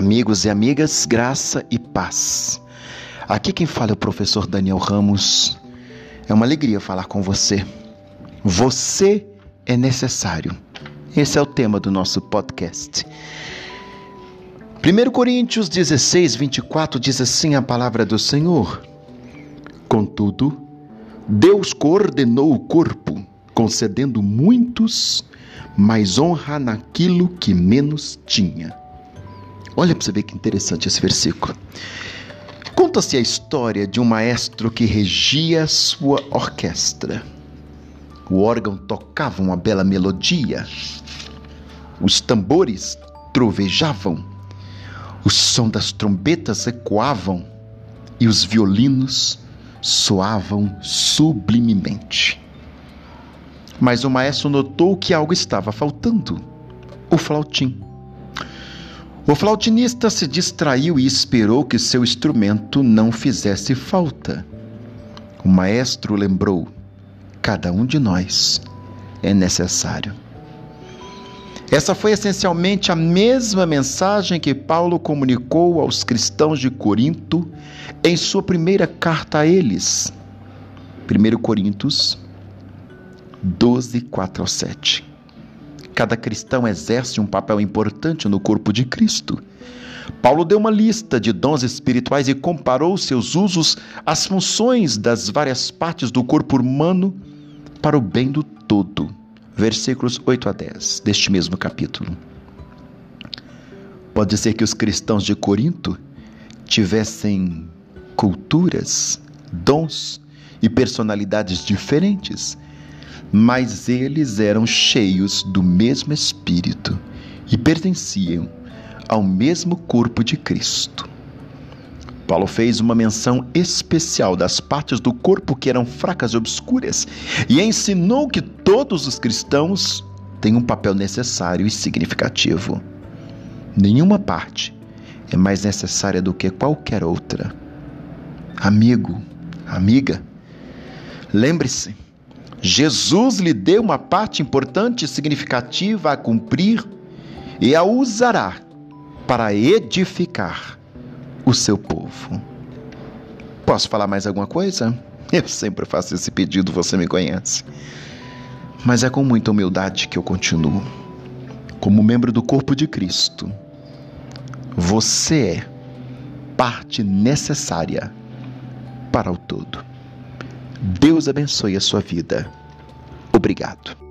Amigos e amigas, graça e paz. Aqui quem fala é o professor Daniel Ramos. É uma alegria falar com você. Você é necessário. Esse é o tema do nosso podcast. 1 Coríntios 16, 24 diz assim a palavra do Senhor: Contudo, Deus coordenou o corpo, concedendo muitos mais honra naquilo que menos tinha. Olha para você ver que interessante esse versículo. Conta-se a história de um maestro que regia sua orquestra. O órgão tocava uma bela melodia, os tambores trovejavam, o som das trombetas ecoavam e os violinos soavam sublimemente. Mas o maestro notou que algo estava faltando: o flautim. O flautinista se distraiu e esperou que seu instrumento não fizesse falta. O maestro lembrou: cada um de nós é necessário. Essa foi essencialmente a mesma mensagem que Paulo comunicou aos cristãos de Corinto em sua primeira carta a eles. 1 Coríntios 12, 4 ao 7. Cada cristão exerce um papel importante no corpo de Cristo. Paulo deu uma lista de dons espirituais e comparou seus usos às funções das várias partes do corpo humano para o bem do todo. Versículos 8 a 10 deste mesmo capítulo. Pode ser que os cristãos de Corinto tivessem culturas, dons e personalidades diferentes mas eles eram cheios do mesmo Espírito e pertenciam ao mesmo corpo de Cristo. Paulo fez uma menção especial das partes do corpo que eram fracas e obscuras e ensinou que todos os cristãos têm um papel necessário e significativo. Nenhuma parte é mais necessária do que qualquer outra. Amigo, amiga, lembre-se Jesus lhe deu uma parte importante e significativa a cumprir e a usará para edificar o seu povo. Posso falar mais alguma coisa? Eu sempre faço esse pedido, você me conhece. Mas é com muita humildade que eu continuo. Como membro do corpo de Cristo, você é parte necessária para o todo. Deus abençoe a sua vida. Obrigado.